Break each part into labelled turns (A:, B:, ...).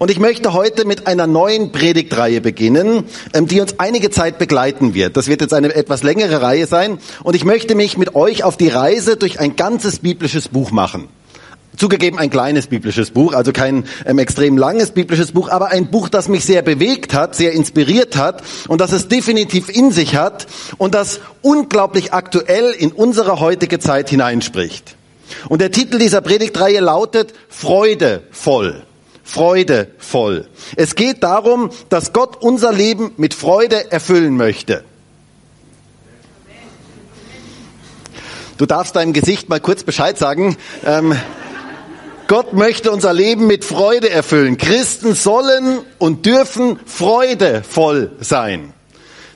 A: Und ich möchte heute mit einer neuen Predigtreihe beginnen, ähm, die uns einige Zeit begleiten wird. Das wird jetzt eine etwas längere Reihe sein. Und ich möchte mich mit euch auf die Reise durch ein ganzes biblisches Buch machen. Zugegeben ein kleines biblisches Buch, also kein ähm, extrem langes biblisches Buch, aber ein Buch, das mich sehr bewegt hat, sehr inspiriert hat und das es definitiv in sich hat und das unglaublich aktuell in unsere heutige Zeit hineinspricht. Und der Titel dieser Predigtreihe lautet Freudevoll. Freudevoll. Es geht darum, dass Gott unser Leben mit Freude erfüllen möchte. Du darfst deinem Gesicht mal kurz Bescheid sagen. Ähm, Gott möchte unser Leben mit Freude erfüllen. Christen sollen und dürfen freudevoll sein.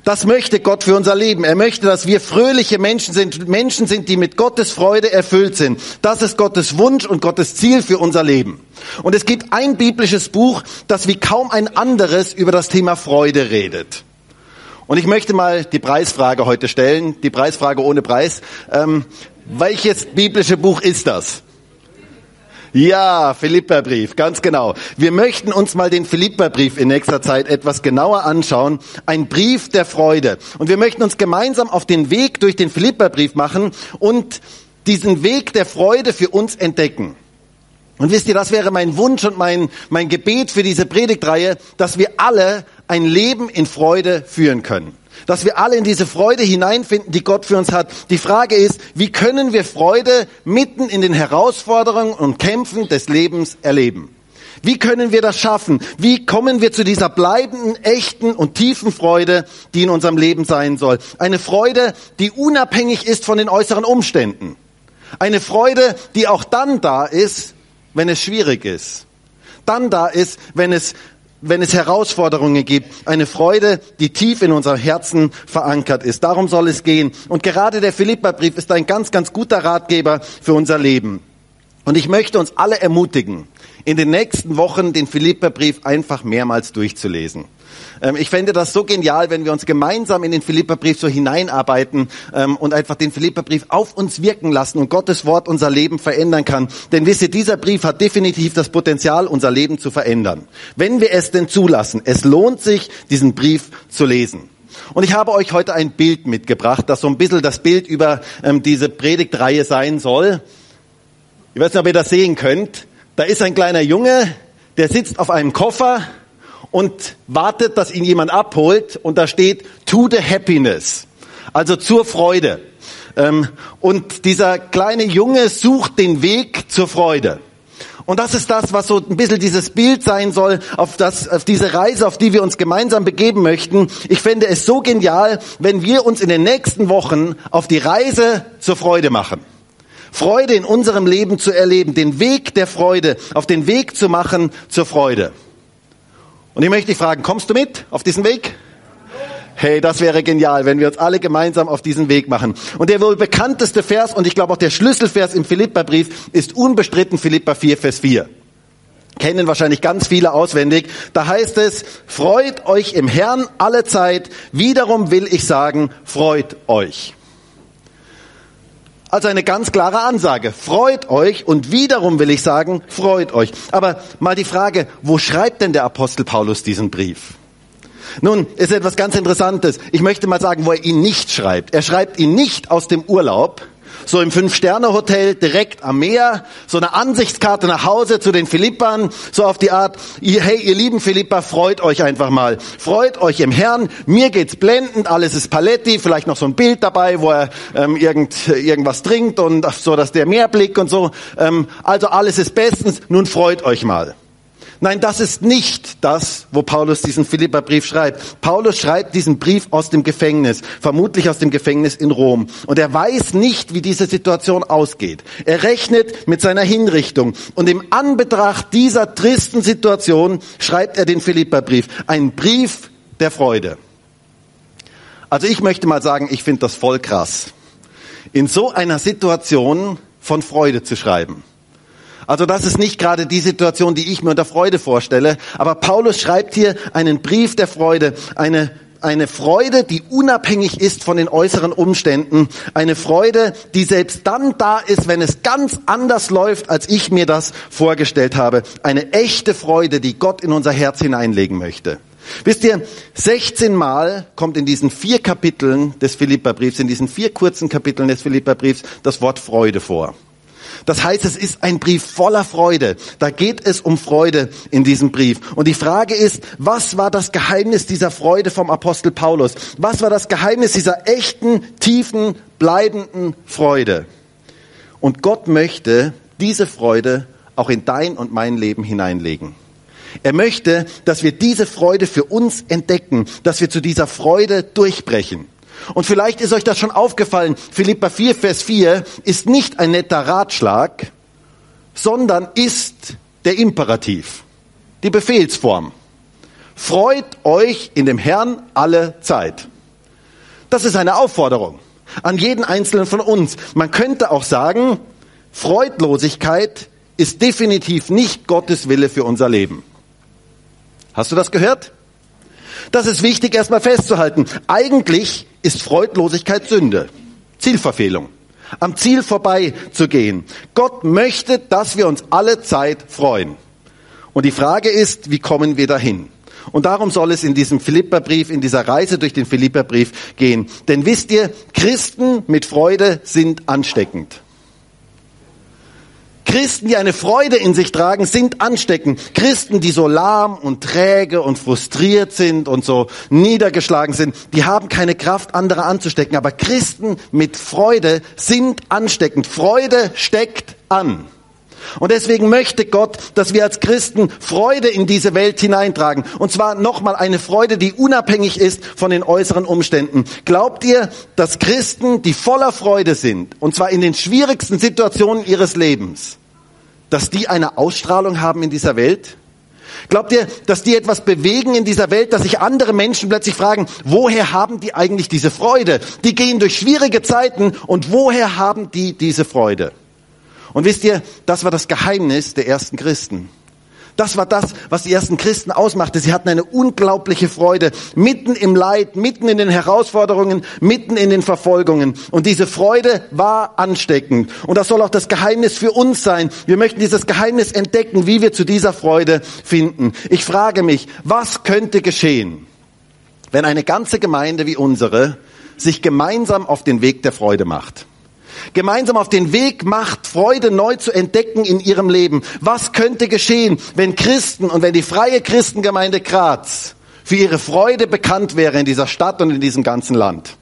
A: Das möchte Gott für unser Leben. Er möchte, dass wir fröhliche Menschen sind, Menschen sind, die mit Gottes Freude erfüllt sind. Das ist Gottes Wunsch und Gottes Ziel für unser Leben. Und es gibt ein biblisches Buch, das wie kaum ein anderes über das Thema Freude redet. Und ich möchte mal die Preisfrage heute stellen, die Preisfrage ohne Preis. Ähm, welches biblische Buch ist das? Ja, Philipperbrief, ganz genau. Wir möchten uns mal den Philipperbrief in nächster Zeit etwas genauer anschauen. Ein Brief der Freude. Und wir möchten uns gemeinsam auf den Weg durch den Philipperbrief machen und diesen Weg der Freude für uns entdecken. Und wisst ihr, das wäre mein Wunsch und mein, mein Gebet für diese Predigtreihe, dass wir alle ein Leben in Freude führen können dass wir alle in diese Freude hineinfinden, die Gott für uns hat. Die Frage ist, wie können wir Freude mitten in den Herausforderungen und Kämpfen des Lebens erleben? Wie können wir das schaffen? Wie kommen wir zu dieser bleibenden, echten und tiefen Freude, die in unserem Leben sein soll? Eine Freude, die unabhängig ist von den äußeren Umständen. Eine Freude, die auch dann da ist, wenn es schwierig ist. Dann da ist, wenn es wenn es Herausforderungen gibt, eine Freude, die tief in unserem Herzen verankert ist. Darum soll es gehen. Und gerade der Philipperbrief ist ein ganz, ganz guter Ratgeber für unser Leben. Und ich möchte uns alle ermutigen, in den nächsten Wochen den Philipperbrief einfach mehrmals durchzulesen. Ähm, ich fände das so genial, wenn wir uns gemeinsam in den Philipperbrief so hineinarbeiten ähm, und einfach den Philipperbrief auf uns wirken lassen und Gottes Wort unser Leben verändern kann. Denn wisst ihr, dieser Brief hat definitiv das Potenzial, unser Leben zu verändern. Wenn wir es denn zulassen, es lohnt sich, diesen Brief zu lesen. Und ich habe euch heute ein Bild mitgebracht, das so ein bisschen das Bild über ähm, diese Predigtreihe sein soll. Ich weiß nicht, ob ihr das sehen könnt. Da ist ein kleiner Junge, der sitzt auf einem Koffer und wartet, dass ihn jemand abholt und da steht to the happiness, also zur Freude. Ähm, und dieser kleine Junge sucht den Weg zur Freude. Und das ist das, was so ein bisschen dieses Bild sein soll, auf, das, auf diese Reise, auf die wir uns gemeinsam begeben möchten. Ich fände es so genial, wenn wir uns in den nächsten Wochen auf die Reise zur Freude machen. Freude in unserem Leben zu erleben, den Weg der Freude, auf den Weg zu machen zur Freude. Und ich möchte dich fragen, kommst du mit auf diesen Weg? Hey, das wäre genial, wenn wir uns alle gemeinsam auf diesen Weg machen. Und der wohl bekannteste Vers und ich glaube auch der Schlüsselvers im Philipperbrief ist unbestritten Philippa 4, Vers 4. Kennen wahrscheinlich ganz viele auswendig. Da heißt es, freut euch im Herrn alle Zeit. Wiederum will ich sagen, freut euch. Also eine ganz klare Ansage. Freut euch und wiederum will ich sagen, freut euch. Aber mal die Frage, wo schreibt denn der Apostel Paulus diesen Brief? Nun, ist etwas ganz Interessantes. Ich möchte mal sagen, wo er ihn nicht schreibt. Er schreibt ihn nicht aus dem Urlaub, so im Fünf-Sterne-Hotel direkt am Meer, so eine Ansichtskarte nach Hause zu den Philippern, so auf die Art, hey, ihr lieben Philippa, freut euch einfach mal. Freut euch im Herrn, mir geht's blendend, alles ist Paletti, vielleicht noch so ein Bild dabei, wo er ähm, irgend, irgendwas trinkt und so, dass der Meerblick und so. Ähm, also alles ist bestens, nun freut euch mal. Nein, das ist nicht das, wo Paulus diesen Philipperbrief schreibt. Paulus schreibt diesen Brief aus dem Gefängnis, vermutlich aus dem Gefängnis in Rom. Und er weiß nicht, wie diese Situation ausgeht. Er rechnet mit seiner Hinrichtung. Und im Anbetracht dieser tristen Situation schreibt er den Philipperbrief. Ein Brief der Freude. Also ich möchte mal sagen, ich finde das voll krass. In so einer Situation von Freude zu schreiben. Also das ist nicht gerade die Situation, die ich mir unter Freude vorstelle. Aber Paulus schreibt hier einen Brief der Freude, eine, eine Freude, die unabhängig ist von den äußeren Umständen. Eine Freude, die selbst dann da ist, wenn es ganz anders läuft, als ich mir das vorgestellt habe. Eine echte Freude, die Gott in unser Herz hineinlegen möchte. Wisst ihr, 16 Mal kommt in diesen vier Kapiteln des Philipperbriefs, in diesen vier kurzen Kapiteln des Philipperbriefs das Wort Freude vor. Das heißt, es ist ein Brief voller Freude. Da geht es um Freude in diesem Brief. Und die Frage ist, was war das Geheimnis dieser Freude vom Apostel Paulus? Was war das Geheimnis dieser echten, tiefen, bleibenden Freude? Und Gott möchte diese Freude auch in dein und mein Leben hineinlegen. Er möchte, dass wir diese Freude für uns entdecken, dass wir zu dieser Freude durchbrechen. Und vielleicht ist euch das schon aufgefallen, Philippa 4, Vers 4 ist nicht ein netter Ratschlag, sondern ist der Imperativ, die Befehlsform. Freut euch in dem Herrn alle Zeit. Das ist eine Aufforderung an jeden Einzelnen von uns. Man könnte auch sagen, Freudlosigkeit ist definitiv nicht Gottes Wille für unser Leben. Hast du das gehört? Das ist wichtig erstmal festzuhalten. Eigentlich ist Freudlosigkeit Sünde, Zielverfehlung, am Ziel vorbei zu gehen. Gott möchte, dass wir uns alle Zeit freuen. Und die Frage ist, wie kommen wir dahin? Und darum soll es in diesem Philipperbrief, in dieser Reise durch den Philipperbrief gehen. Denn wisst ihr, Christen mit Freude sind ansteckend. Christen, die eine Freude in sich tragen, sind ansteckend. Christen, die so lahm und träge und frustriert sind und so niedergeschlagen sind, die haben keine Kraft, andere anzustecken. Aber Christen mit Freude sind ansteckend. Freude steckt an. Und deswegen möchte Gott, dass wir als Christen Freude in diese Welt hineintragen. Und zwar nochmal eine Freude, die unabhängig ist von den äußeren Umständen. Glaubt ihr, dass Christen, die voller Freude sind, und zwar in den schwierigsten Situationen ihres Lebens, dass die eine Ausstrahlung haben in dieser Welt? Glaubt ihr, dass die etwas bewegen in dieser Welt, dass sich andere Menschen plötzlich fragen, woher haben die eigentlich diese Freude? Die gehen durch schwierige Zeiten und woher haben die diese Freude? Und wisst ihr, das war das Geheimnis der ersten Christen. Das war das, was die ersten Christen ausmachte. Sie hatten eine unglaubliche Freude mitten im Leid, mitten in den Herausforderungen, mitten in den Verfolgungen. Und diese Freude war ansteckend. Und das soll auch das Geheimnis für uns sein. Wir möchten dieses Geheimnis entdecken, wie wir zu dieser Freude finden. Ich frage mich, was könnte geschehen, wenn eine ganze Gemeinde wie unsere sich gemeinsam auf den Weg der Freude macht? Gemeinsam auf den Weg macht, Freude neu zu entdecken in ihrem Leben. Was könnte geschehen, wenn Christen und wenn die freie Christengemeinde Graz für ihre Freude bekannt wäre in dieser Stadt und in diesem ganzen Land?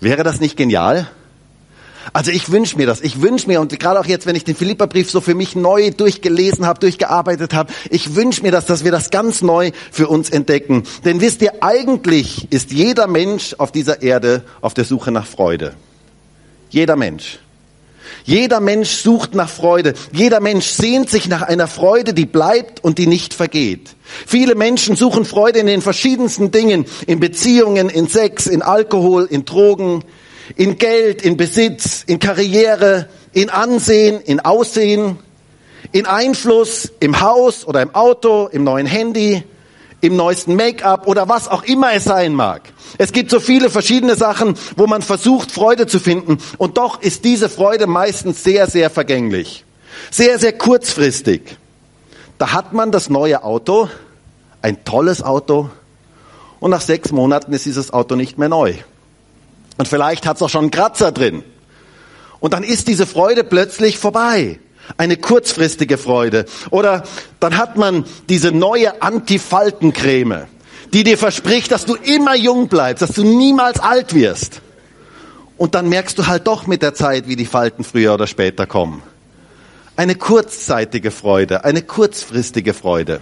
A: Wäre das nicht genial? Also ich wünsche mir das. Ich wünsche mir, und gerade auch jetzt, wenn ich den Philipperbrief so für mich neu durchgelesen habe, durchgearbeitet habe, ich wünsche mir das, dass wir das ganz neu für uns entdecken. Denn wisst ihr, eigentlich ist jeder Mensch auf dieser Erde auf der Suche nach Freude. Jeder Mensch. Jeder Mensch sucht nach Freude. Jeder Mensch sehnt sich nach einer Freude, die bleibt und die nicht vergeht. Viele Menschen suchen Freude in den verschiedensten Dingen, in Beziehungen, in Sex, in Alkohol, in Drogen, in Geld, in Besitz, in Karriere, in Ansehen, in Aussehen, in Einfluss, im Haus oder im Auto, im neuen Handy, im neuesten Make-up oder was auch immer es sein mag. Es gibt so viele verschiedene Sachen, wo man versucht, Freude zu finden. Und doch ist diese Freude meistens sehr, sehr vergänglich. Sehr, sehr kurzfristig. Da hat man das neue Auto, ein tolles Auto, und nach sechs Monaten ist dieses Auto nicht mehr neu. Und vielleicht hat es auch schon einen Kratzer drin. Und dann ist diese Freude plötzlich vorbei. Eine kurzfristige Freude. Oder dann hat man diese neue Antifaltencreme die dir verspricht, dass du immer jung bleibst, dass du niemals alt wirst. Und dann merkst du halt doch mit der Zeit, wie die Falten früher oder später kommen. Eine kurzzeitige Freude, eine kurzfristige Freude.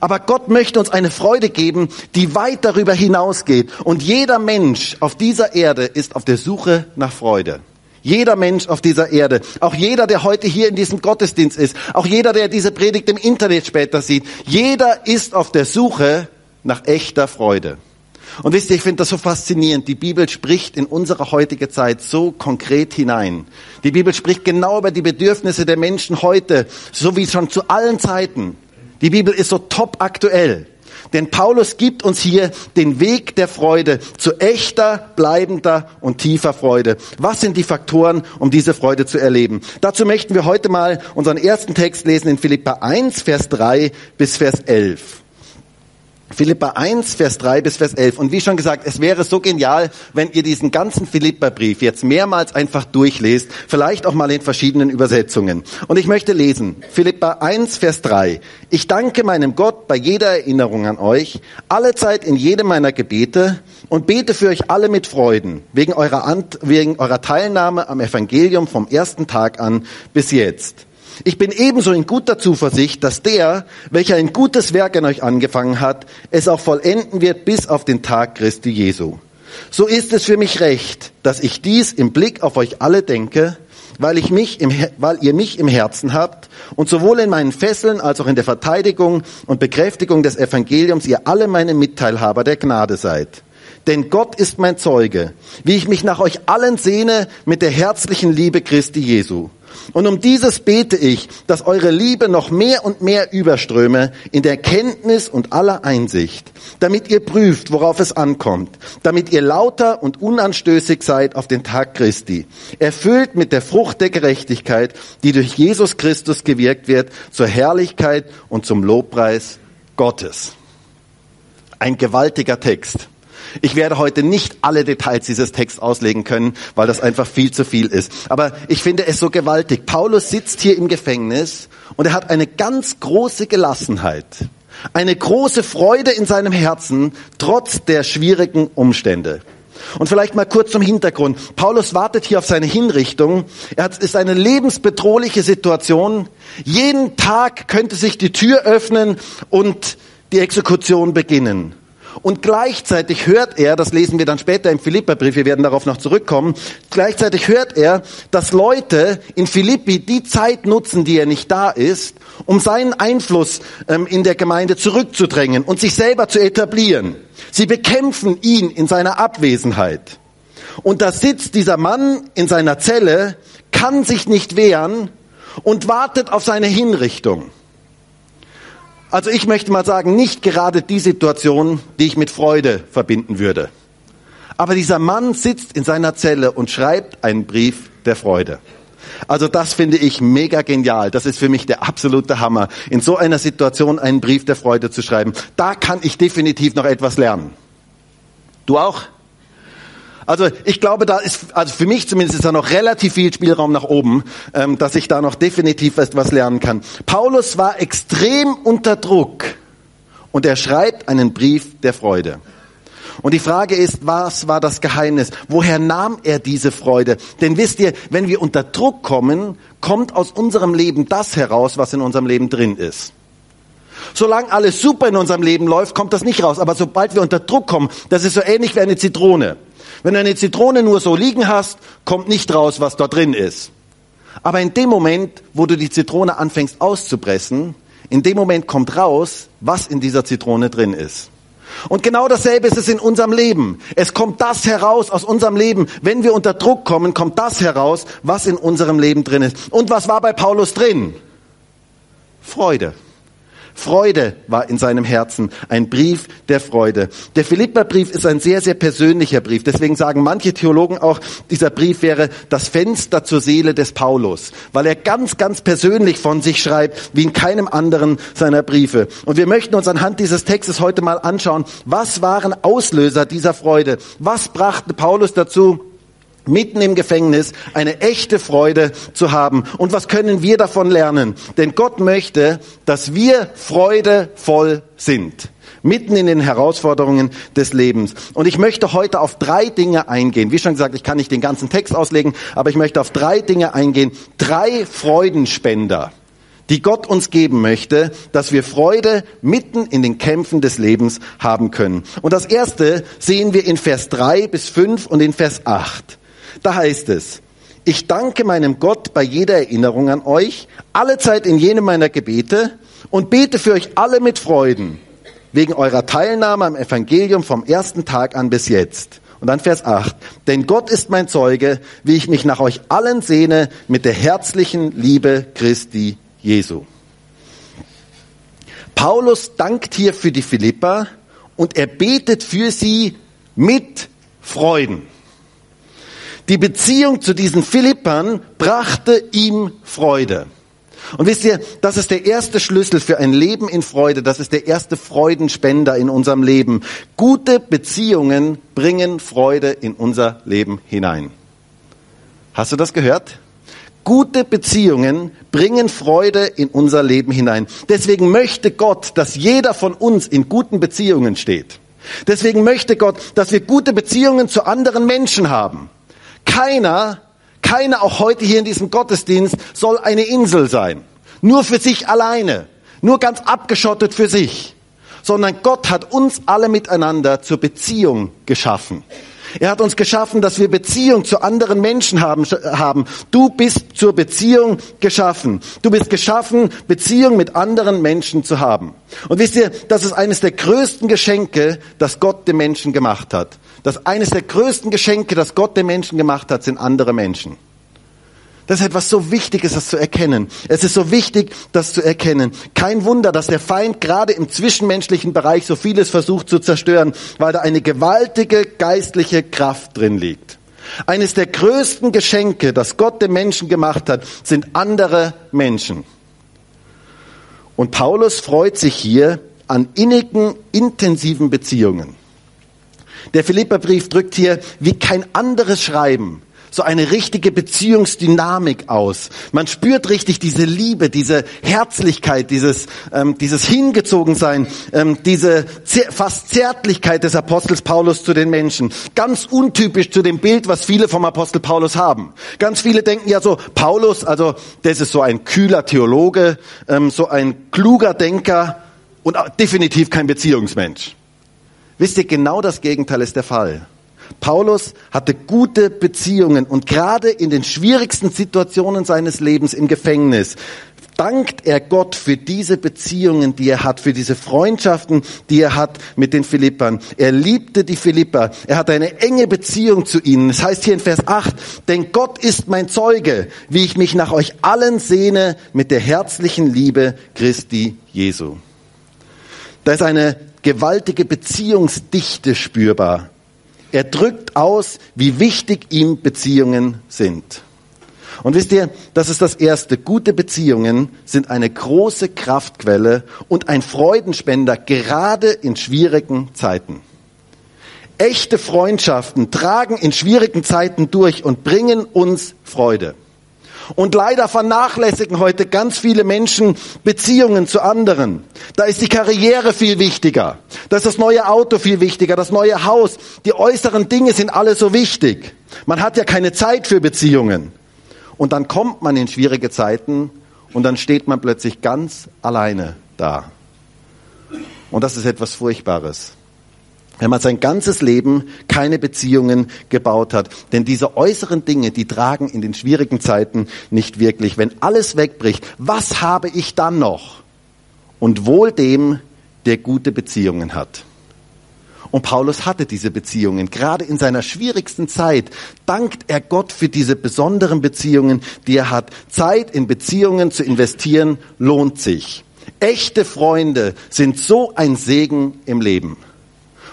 A: Aber Gott möchte uns eine Freude geben, die weit darüber hinausgeht. Und jeder Mensch auf dieser Erde ist auf der Suche nach Freude. Jeder Mensch auf dieser Erde, auch jeder, der heute hier in diesem Gottesdienst ist, auch jeder, der diese Predigt im Internet später sieht, jeder ist auf der Suche nach echter Freude. Und wisst ihr, ich finde das so faszinierend. Die Bibel spricht in unsere heutige Zeit so konkret hinein. Die Bibel spricht genau über die Bedürfnisse der Menschen heute, so wie schon zu allen Zeiten. Die Bibel ist so top aktuell. Denn Paulus gibt uns hier den Weg der Freude zu echter, bleibender und tiefer Freude. Was sind die Faktoren, um diese Freude zu erleben? Dazu möchten wir heute mal unseren ersten Text lesen in Philippa 1, Vers 3 bis Vers 11. Philippa 1, Vers 3 bis Vers 11. Und wie schon gesagt, es wäre so genial, wenn ihr diesen ganzen Philippa-Brief jetzt mehrmals einfach durchlest, vielleicht auch mal in verschiedenen Übersetzungen. Und ich möchte lesen, Philippa 1, Vers 3. Ich danke meinem Gott bei jeder Erinnerung an euch, alle Zeit in jedem meiner Gebete und bete für euch alle mit Freuden, wegen eurer, Ant wegen eurer Teilnahme am Evangelium vom ersten Tag an bis jetzt ich bin ebenso in guter Zuversicht, dass der, welcher ein gutes Werk an euch angefangen hat, es auch vollenden wird bis auf den Tag Christi Jesu. So ist es für mich recht, dass ich dies im Blick auf euch alle denke, weil, ich mich im, weil ihr mich im Herzen habt und sowohl in meinen Fesseln als auch in der Verteidigung und Bekräftigung des Evangeliums ihr alle meine Mitteilhaber der Gnade seid. Denn Gott ist mein Zeuge, wie ich mich nach euch allen sehne mit der herzlichen Liebe Christi Jesu. Und um dieses bete ich, dass eure Liebe noch mehr und mehr überströme in der Kenntnis und aller Einsicht, damit ihr prüft, worauf es ankommt, damit ihr lauter und unanstößig seid auf den Tag Christi, erfüllt mit der Frucht der Gerechtigkeit, die durch Jesus Christus gewirkt wird, zur Herrlichkeit und zum Lobpreis Gottes. Ein gewaltiger Text. Ich werde heute nicht alle Details dieses Texts auslegen können, weil das einfach viel zu viel ist. Aber ich finde es so gewaltig. Paulus sitzt hier im Gefängnis und er hat eine ganz große Gelassenheit, eine große Freude in seinem Herzen, trotz der schwierigen Umstände. Und vielleicht mal kurz zum Hintergrund. Paulus wartet hier auf seine Hinrichtung. Er hat, ist eine lebensbedrohliche Situation. Jeden Tag könnte sich die Tür öffnen und die Exekution beginnen. Und gleichzeitig hört er, das lesen wir dann später im Philipperbrief, wir werden darauf noch zurückkommen, gleichzeitig hört er, dass Leute in Philippi die Zeit nutzen, die er nicht da ist, um seinen Einfluss ähm, in der Gemeinde zurückzudrängen und sich selber zu etablieren. Sie bekämpfen ihn in seiner Abwesenheit. Und da sitzt dieser Mann in seiner Zelle, kann sich nicht wehren und wartet auf seine Hinrichtung. Also ich möchte mal sagen, nicht gerade die Situation, die ich mit Freude verbinden würde. Aber dieser Mann sitzt in seiner Zelle und schreibt einen Brief der Freude. Also das finde ich mega genial. Das ist für mich der absolute Hammer, in so einer Situation einen Brief der Freude zu schreiben. Da kann ich definitiv noch etwas lernen. Du auch? Also ich glaube, da ist, also für mich zumindest ist da noch relativ viel Spielraum nach oben, ähm, dass ich da noch definitiv etwas lernen kann. Paulus war extrem unter Druck und er schreibt einen Brief der Freude. Und die Frage ist, was war das Geheimnis? Woher nahm er diese Freude? Denn wisst ihr, wenn wir unter Druck kommen, kommt aus unserem Leben das heraus, was in unserem Leben drin ist. Solange alles super in unserem Leben läuft, kommt das nicht raus. Aber sobald wir unter Druck kommen, das ist so ähnlich wie eine Zitrone. Wenn du eine Zitrone nur so liegen hast, kommt nicht raus, was dort drin ist. Aber in dem Moment, wo du die Zitrone anfängst auszupressen, in dem Moment kommt raus, was in dieser Zitrone drin ist. Und genau dasselbe ist es in unserem Leben. Es kommt das heraus aus unserem Leben. Wenn wir unter Druck kommen, kommt das heraus, was in unserem Leben drin ist. Und was war bei Paulus drin? Freude. Freude war in seinem Herzen, ein Brief der Freude. Der Philipperbrief ist ein sehr, sehr persönlicher Brief. Deswegen sagen manche Theologen auch, dieser Brief wäre das Fenster zur Seele des Paulus, weil er ganz, ganz persönlich von sich schreibt, wie in keinem anderen seiner Briefe. Und wir möchten uns anhand dieses Textes heute mal anschauen, was waren Auslöser dieser Freude? Was brachte Paulus dazu, mitten im Gefängnis eine echte Freude zu haben. Und was können wir davon lernen? Denn Gott möchte, dass wir freudevoll sind. Mitten in den Herausforderungen des Lebens. Und ich möchte heute auf drei Dinge eingehen. Wie schon gesagt, ich kann nicht den ganzen Text auslegen, aber ich möchte auf drei Dinge eingehen. Drei Freudenspender die Gott uns geben möchte, dass wir Freude mitten in den Kämpfen des Lebens haben können. Und das erste sehen wir in Vers drei bis fünf und in Vers acht. Da heißt es, ich danke meinem Gott bei jeder Erinnerung an euch, alle Zeit in jenem meiner Gebete und bete für euch alle mit Freuden, wegen eurer Teilnahme am Evangelium vom ersten Tag an bis jetzt. Und dann Vers 8. Denn Gott ist mein Zeuge, wie ich mich nach euch allen sehne mit der herzlichen Liebe Christi Jesu. Paulus dankt hier für die Philipper und er betet für sie mit Freuden. Die Beziehung zu diesen Philippern brachte ihm Freude. Und wisst ihr, das ist der erste Schlüssel für ein Leben in Freude. Das ist der erste Freudenspender in unserem Leben. Gute Beziehungen bringen Freude in unser Leben hinein. Hast du das gehört? Gute Beziehungen bringen Freude in unser Leben hinein. Deswegen möchte Gott, dass jeder von uns in guten Beziehungen steht. Deswegen möchte Gott, dass wir gute Beziehungen zu anderen Menschen haben. Keiner keiner, auch heute hier in diesem Gottesdienst, soll eine Insel sein. Nur für sich alleine. Nur ganz abgeschottet für sich. Sondern Gott hat uns alle miteinander zur Beziehung geschaffen. Er hat uns geschaffen, dass wir Beziehung zu anderen Menschen haben, haben. Du bist zur Beziehung geschaffen. Du bist geschaffen, Beziehung mit anderen Menschen zu haben. Und wisst ihr, das ist eines der größten Geschenke, das Gott dem Menschen gemacht hat dass eines der größten Geschenke, das Gott den Menschen gemacht hat, sind andere Menschen. Das ist etwas so Wichtiges, das zu erkennen. Es ist so wichtig, das zu erkennen. Kein Wunder, dass der Feind gerade im zwischenmenschlichen Bereich so vieles versucht zu zerstören, weil da eine gewaltige geistliche Kraft drin liegt. Eines der größten Geschenke, das Gott den Menschen gemacht hat, sind andere Menschen. Und Paulus freut sich hier an innigen, intensiven Beziehungen. Der Philipperbrief drückt hier wie kein anderes Schreiben so eine richtige Beziehungsdynamik aus. Man spürt richtig diese Liebe, diese Herzlichkeit, dieses, ähm, dieses Hingezogensein, ähm, diese fast Zärtlichkeit des Apostels Paulus zu den Menschen. Ganz untypisch zu dem Bild, was viele vom Apostel Paulus haben. Ganz viele denken ja so, Paulus, also das ist so ein kühler Theologe, ähm, so ein kluger Denker und definitiv kein Beziehungsmensch. Wisst ihr, genau das Gegenteil ist der Fall. Paulus hatte gute Beziehungen und gerade in den schwierigsten Situationen seines Lebens im Gefängnis dankt er Gott für diese Beziehungen, die er hat, für diese Freundschaften, die er hat mit den Philippern. Er liebte die Philipper. Er hatte eine enge Beziehung zu ihnen. Es das heißt hier in Vers 8, denn Gott ist mein Zeuge, wie ich mich nach euch allen sehne mit der herzlichen Liebe Christi Jesu. Da ist eine gewaltige Beziehungsdichte spürbar. Er drückt aus, wie wichtig ihm Beziehungen sind. Und wisst ihr, das ist das Erste. Gute Beziehungen sind eine große Kraftquelle und ein Freudenspender, gerade in schwierigen Zeiten. Echte Freundschaften tragen in schwierigen Zeiten durch und bringen uns Freude. Und leider vernachlässigen heute ganz viele Menschen Beziehungen zu anderen. Da ist die Karriere viel wichtiger. Da ist das neue Auto viel wichtiger, das neue Haus. Die äußeren Dinge sind alle so wichtig. Man hat ja keine Zeit für Beziehungen. Und dann kommt man in schwierige Zeiten und dann steht man plötzlich ganz alleine da. Und das ist etwas Furchtbares wenn man sein ganzes Leben keine Beziehungen gebaut hat. Denn diese äußeren Dinge, die tragen in den schwierigen Zeiten nicht wirklich. Wenn alles wegbricht, was habe ich dann noch? Und wohl dem, der gute Beziehungen hat. Und Paulus hatte diese Beziehungen. Gerade in seiner schwierigsten Zeit dankt er Gott für diese besonderen Beziehungen, die er hat. Zeit in Beziehungen zu investieren lohnt sich. Echte Freunde sind so ein Segen im Leben.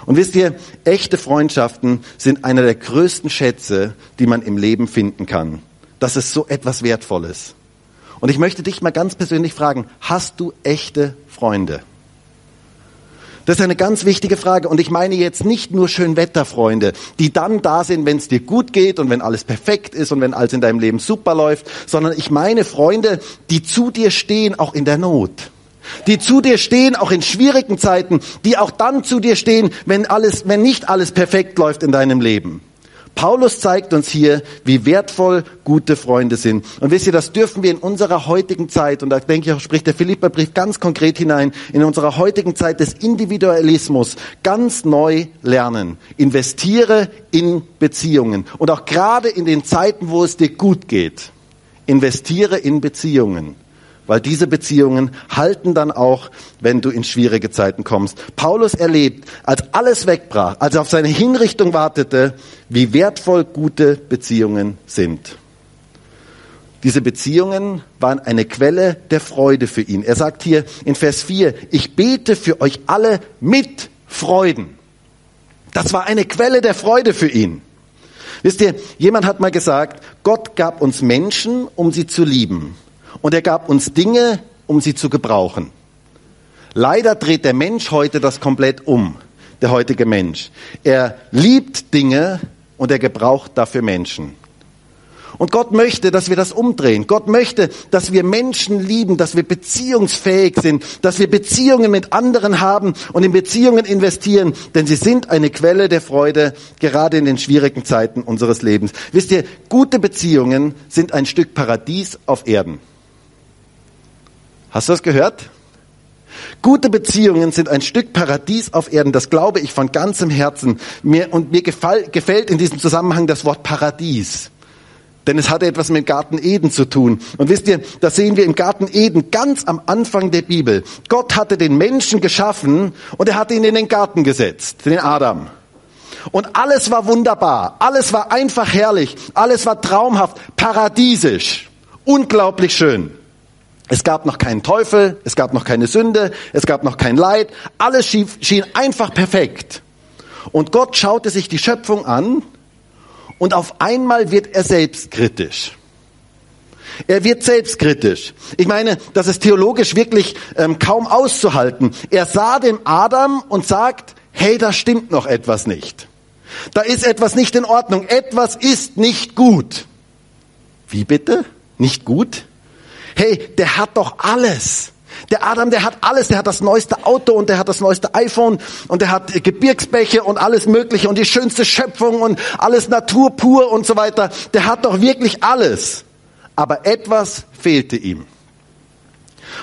A: Und wisst ihr, echte Freundschaften sind einer der größten Schätze, die man im Leben finden kann. Das ist so etwas Wertvolles. Und ich möchte dich mal ganz persönlich fragen, hast du echte Freunde? Das ist eine ganz wichtige Frage. Und ich meine jetzt nicht nur Schönwetterfreunde, die dann da sind, wenn es dir gut geht und wenn alles perfekt ist und wenn alles in deinem Leben super läuft, sondern ich meine Freunde, die zu dir stehen, auch in der Not die zu dir stehen, auch in schwierigen Zeiten, die auch dann zu dir stehen, wenn alles, wenn nicht alles perfekt läuft in deinem Leben. Paulus zeigt uns hier, wie wertvoll gute Freunde sind. Und wisst ihr, das dürfen wir in unserer heutigen Zeit, und da denke ich auch, spricht der Philipperbrief ganz konkret hinein, in unserer heutigen Zeit des Individualismus ganz neu lernen. Investiere in Beziehungen. Und auch gerade in den Zeiten, wo es dir gut geht, investiere in Beziehungen. Weil diese Beziehungen halten dann auch, wenn du in schwierige Zeiten kommst. Paulus erlebt, als alles wegbrach, als er auf seine Hinrichtung wartete, wie wertvoll gute Beziehungen sind. Diese Beziehungen waren eine Quelle der Freude für ihn. Er sagt hier in Vers 4, ich bete für euch alle mit Freuden. Das war eine Quelle der Freude für ihn. Wisst ihr, jemand hat mal gesagt, Gott gab uns Menschen, um sie zu lieben. Und er gab uns Dinge, um sie zu gebrauchen. Leider dreht der Mensch heute das komplett um, der heutige Mensch. Er liebt Dinge und er gebraucht dafür Menschen. Und Gott möchte, dass wir das umdrehen. Gott möchte, dass wir Menschen lieben, dass wir beziehungsfähig sind, dass wir Beziehungen mit anderen haben und in Beziehungen investieren, denn sie sind eine Quelle der Freude, gerade in den schwierigen Zeiten unseres Lebens. Wisst ihr, gute Beziehungen sind ein Stück Paradies auf Erden. Hast du das gehört? Gute Beziehungen sind ein Stück Paradies auf Erden. Das glaube ich von ganzem Herzen. Mir, und mir gefall, gefällt in diesem Zusammenhang das Wort Paradies. Denn es hatte etwas mit dem Garten Eden zu tun. Und wisst ihr, das sehen wir im Garten Eden ganz am Anfang der Bibel. Gott hatte den Menschen geschaffen und er hatte ihn in den Garten gesetzt, den Adam. Und alles war wunderbar, alles war einfach herrlich, alles war traumhaft, paradiesisch, unglaublich schön. Es gab noch keinen Teufel, es gab noch keine Sünde, es gab noch kein Leid, alles schien einfach perfekt. Und Gott schaute sich die Schöpfung an und auf einmal wird er selbstkritisch. Er wird selbstkritisch. Ich meine, das ist theologisch wirklich ähm, kaum auszuhalten. Er sah dem Adam und sagt, hey, da stimmt noch etwas nicht. Da ist etwas nicht in Ordnung. Etwas ist nicht gut. Wie bitte? Nicht gut? Hey, der hat doch alles. Der Adam, der hat alles, der hat das neueste Auto und der hat das neueste iPhone und der hat Gebirgsbäche und alles Mögliche und die schönste Schöpfung und alles Natur pur und so weiter. Der hat doch wirklich alles. Aber etwas fehlte ihm.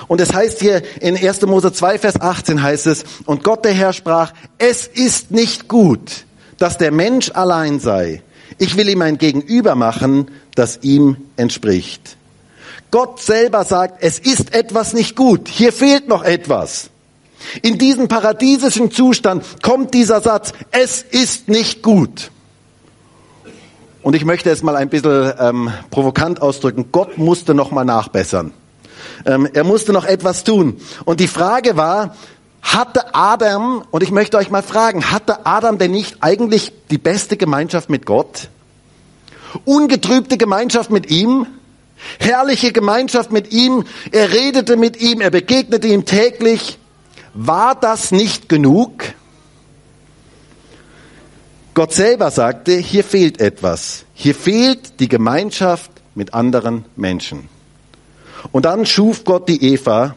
A: Und es heißt hier in 1. Mose 2, Vers 18 heißt es, und Gott der Herr sprach, es ist nicht gut, dass der Mensch allein sei. Ich will ihm ein Gegenüber machen, das ihm entspricht. Gott selber sagt, es ist etwas nicht gut, hier fehlt noch etwas. In diesem paradiesischen Zustand kommt dieser Satz, es ist nicht gut. Und ich möchte es mal ein bisschen ähm, provokant ausdrücken, Gott musste noch mal nachbessern. Ähm, er musste noch etwas tun. Und die Frage war, hatte Adam, und ich möchte euch mal fragen, hatte Adam denn nicht eigentlich die beste Gemeinschaft mit Gott? Ungetrübte Gemeinschaft mit ihm? Herrliche Gemeinschaft mit ihm. Er redete mit ihm, er begegnete ihm täglich. War das nicht genug? Gott selber sagte, hier fehlt etwas. Hier fehlt die Gemeinschaft mit anderen Menschen. Und dann schuf Gott die Eva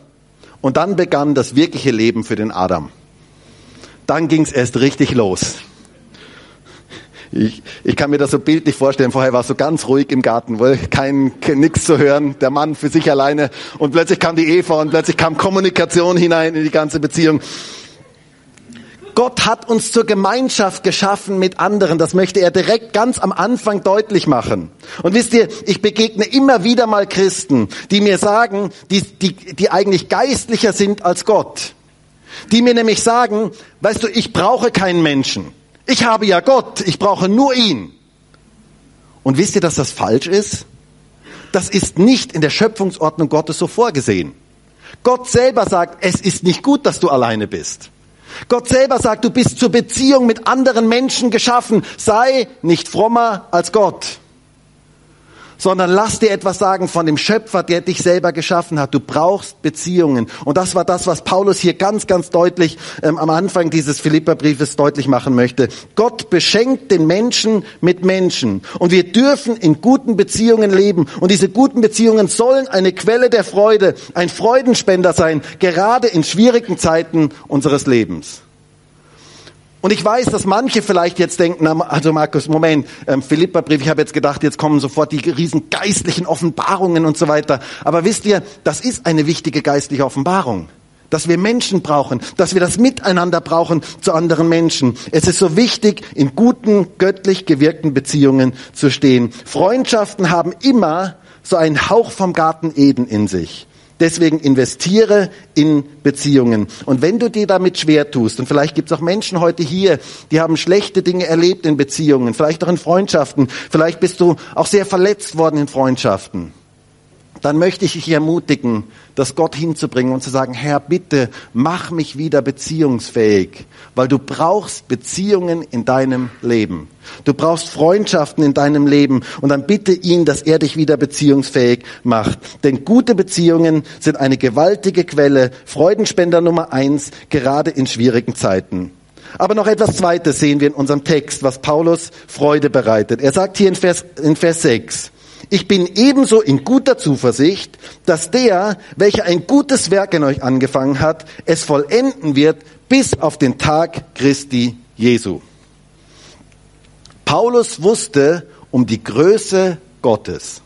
A: und dann begann das wirkliche Leben für den Adam. Dann ging es erst richtig los. Ich, ich kann mir das so bildlich vorstellen. Vorher war es so ganz ruhig im Garten, weil kein, nichts zu hören, der Mann für sich alleine. Und plötzlich kam die Eva und plötzlich kam Kommunikation hinein in die ganze Beziehung. Gott hat uns zur Gemeinschaft geschaffen mit anderen. Das möchte er direkt ganz am Anfang deutlich machen. Und wisst ihr, ich begegne immer wieder mal Christen, die mir sagen, die, die, die eigentlich geistlicher sind als Gott. Die mir nämlich sagen, weißt du, ich brauche keinen Menschen. Ich habe ja Gott, ich brauche nur ihn. Und wisst ihr, dass das falsch ist? Das ist nicht in der Schöpfungsordnung Gottes so vorgesehen. Gott selber sagt, es ist nicht gut, dass du alleine bist. Gott selber sagt, du bist zur Beziehung mit anderen Menschen geschaffen. Sei nicht frommer als Gott sondern lass dir etwas sagen von dem Schöpfer, der dich selber geschaffen hat. Du brauchst Beziehungen. Und das war das, was Paulus hier ganz, ganz deutlich ähm, am Anfang dieses Philipperbriefes deutlich machen möchte. Gott beschenkt den Menschen mit Menschen. Und wir dürfen in guten Beziehungen leben. Und diese guten Beziehungen sollen eine Quelle der Freude, ein Freudenspender sein, gerade in schwierigen Zeiten unseres Lebens. Und ich weiß, dass manche vielleicht jetzt denken, also Markus, Moment, ähm, Philippa-Brief, ich habe jetzt gedacht, jetzt kommen sofort die riesen geistlichen Offenbarungen und so weiter. Aber wisst ihr, das ist eine wichtige geistliche Offenbarung. Dass wir Menschen brauchen, dass wir das Miteinander brauchen zu anderen Menschen. Es ist so wichtig, in guten, göttlich gewirkten Beziehungen zu stehen. Freundschaften haben immer so einen Hauch vom Garten Eden in sich. Deswegen investiere in Beziehungen. Und wenn du dir damit schwer tust, und vielleicht gibt es auch Menschen heute hier, die haben schlechte Dinge erlebt in Beziehungen, vielleicht auch in Freundschaften, vielleicht bist du auch sehr verletzt worden in Freundschaften, dann möchte ich dich ermutigen, das Gott hinzubringen und zu sagen, Herr, bitte mach mich wieder beziehungsfähig, weil du brauchst Beziehungen in deinem Leben. Du brauchst Freundschaften in deinem Leben und dann bitte ihn, dass er dich wieder beziehungsfähig macht. Denn gute Beziehungen sind eine gewaltige Quelle, Freudenspender Nummer eins, gerade in schwierigen Zeiten. Aber noch etwas Zweites sehen wir in unserem Text, was Paulus Freude bereitet. Er sagt hier in Vers, in Vers 6, ich bin ebenso in guter Zuversicht, dass der, welcher ein gutes Werk in euch angefangen hat, es vollenden wird bis auf den Tag Christi Jesu. Paulus wusste um die Größe Gottes.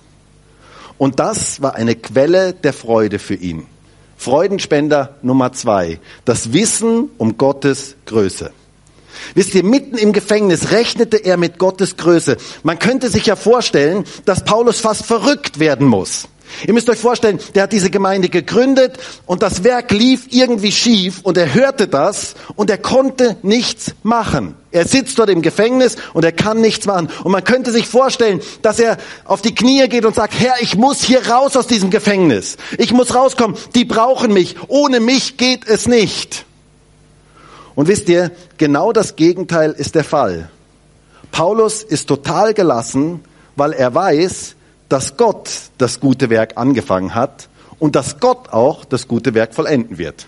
A: Und das war eine Quelle der Freude für ihn. Freudenspender Nummer zwei. Das Wissen um Gottes Größe. Wisst ihr, mitten im Gefängnis rechnete er mit Gottes Größe. Man könnte sich ja vorstellen, dass Paulus fast verrückt werden muss. Ihr müsst euch vorstellen, der hat diese Gemeinde gegründet und das Werk lief irgendwie schief und er hörte das und er konnte nichts machen. Er sitzt dort im Gefängnis und er kann nichts machen. Und man könnte sich vorstellen, dass er auf die Knie geht und sagt, Herr, ich muss hier raus aus diesem Gefängnis. Ich muss rauskommen. Die brauchen mich. Ohne mich geht es nicht. Und wisst ihr, genau das Gegenteil ist der Fall. Paulus ist total gelassen, weil er weiß, dass Gott das gute Werk angefangen hat und dass Gott auch das gute Werk vollenden wird.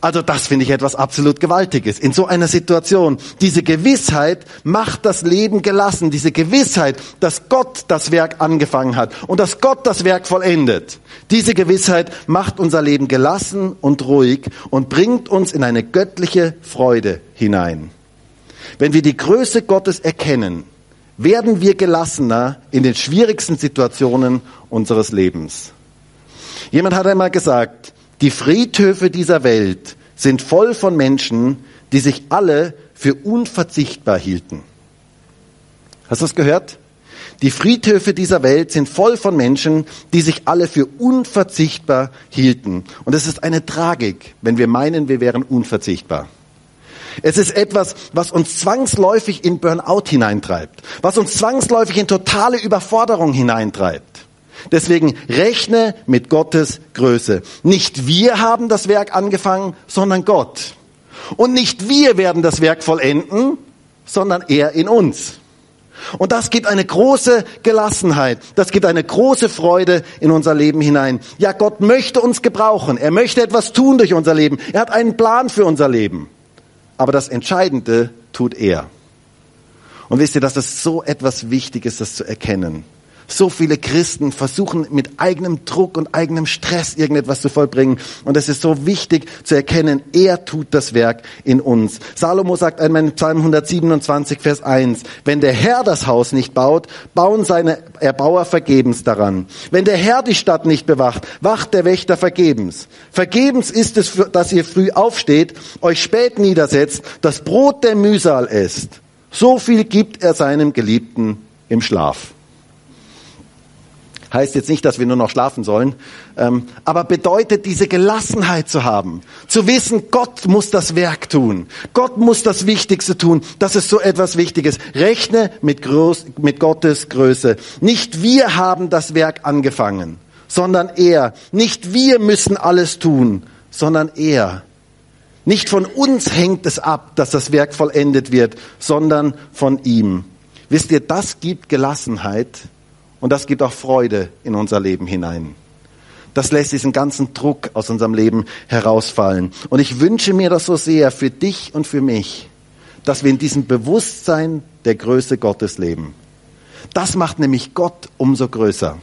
A: Also das finde ich etwas absolut Gewaltiges. In so einer Situation, diese Gewissheit macht das Leben gelassen. Diese Gewissheit, dass Gott das Werk angefangen hat und dass Gott das Werk vollendet. Diese Gewissheit macht unser Leben gelassen und ruhig und bringt uns in eine göttliche Freude hinein. Wenn wir die Größe Gottes erkennen, werden wir gelassener in den schwierigsten Situationen unseres Lebens. Jemand hat einmal gesagt, die Friedhöfe dieser Welt sind voll von Menschen, die sich alle für unverzichtbar hielten. Hast du das gehört? Die Friedhöfe dieser Welt sind voll von Menschen, die sich alle für unverzichtbar hielten. Und es ist eine Tragik, wenn wir meinen, wir wären unverzichtbar. Es ist etwas, was uns zwangsläufig in Burnout hineintreibt, was uns zwangsläufig in totale Überforderung hineintreibt. Deswegen rechne mit Gottes Größe. Nicht wir haben das Werk angefangen, sondern Gott. Und nicht wir werden das Werk vollenden, sondern er in uns. Und das gibt eine große Gelassenheit, das gibt eine große Freude in unser Leben hinein. Ja, Gott möchte uns gebrauchen, er möchte etwas tun durch unser Leben, er hat einen Plan für unser Leben. Aber das Entscheidende tut er. Und wisst ihr, dass das so etwas Wichtiges, das zu erkennen. So viele Christen versuchen mit eigenem Druck und eigenem Stress irgendetwas zu vollbringen. Und es ist so wichtig zu erkennen, er tut das Werk in uns. Salomo sagt einmal in Psalm 127, Vers 1, wenn der Herr das Haus nicht baut, bauen seine Erbauer vergebens daran. Wenn der Herr die Stadt nicht bewacht, wacht der Wächter vergebens. Vergebens ist es, dass ihr früh aufsteht, euch spät niedersetzt, das Brot der Mühsal esst. So viel gibt er seinem Geliebten im Schlaf. Heißt jetzt nicht, dass wir nur noch schlafen sollen, ähm, aber bedeutet diese Gelassenheit zu haben, zu wissen, Gott muss das Werk tun, Gott muss das Wichtigste tun, das ist so etwas Wichtiges. Rechne mit, Groß, mit Gottes Größe. Nicht wir haben das Werk angefangen, sondern er. Nicht wir müssen alles tun, sondern er. Nicht von uns hängt es ab, dass das Werk vollendet wird, sondern von ihm. Wisst ihr, das gibt Gelassenheit und das gibt auch Freude in unser Leben hinein. Das lässt diesen ganzen Druck aus unserem Leben herausfallen. Und ich wünsche mir das so sehr für dich und für mich, dass wir in diesem Bewusstsein der Größe Gottes leben. Das macht nämlich Gott umso größer.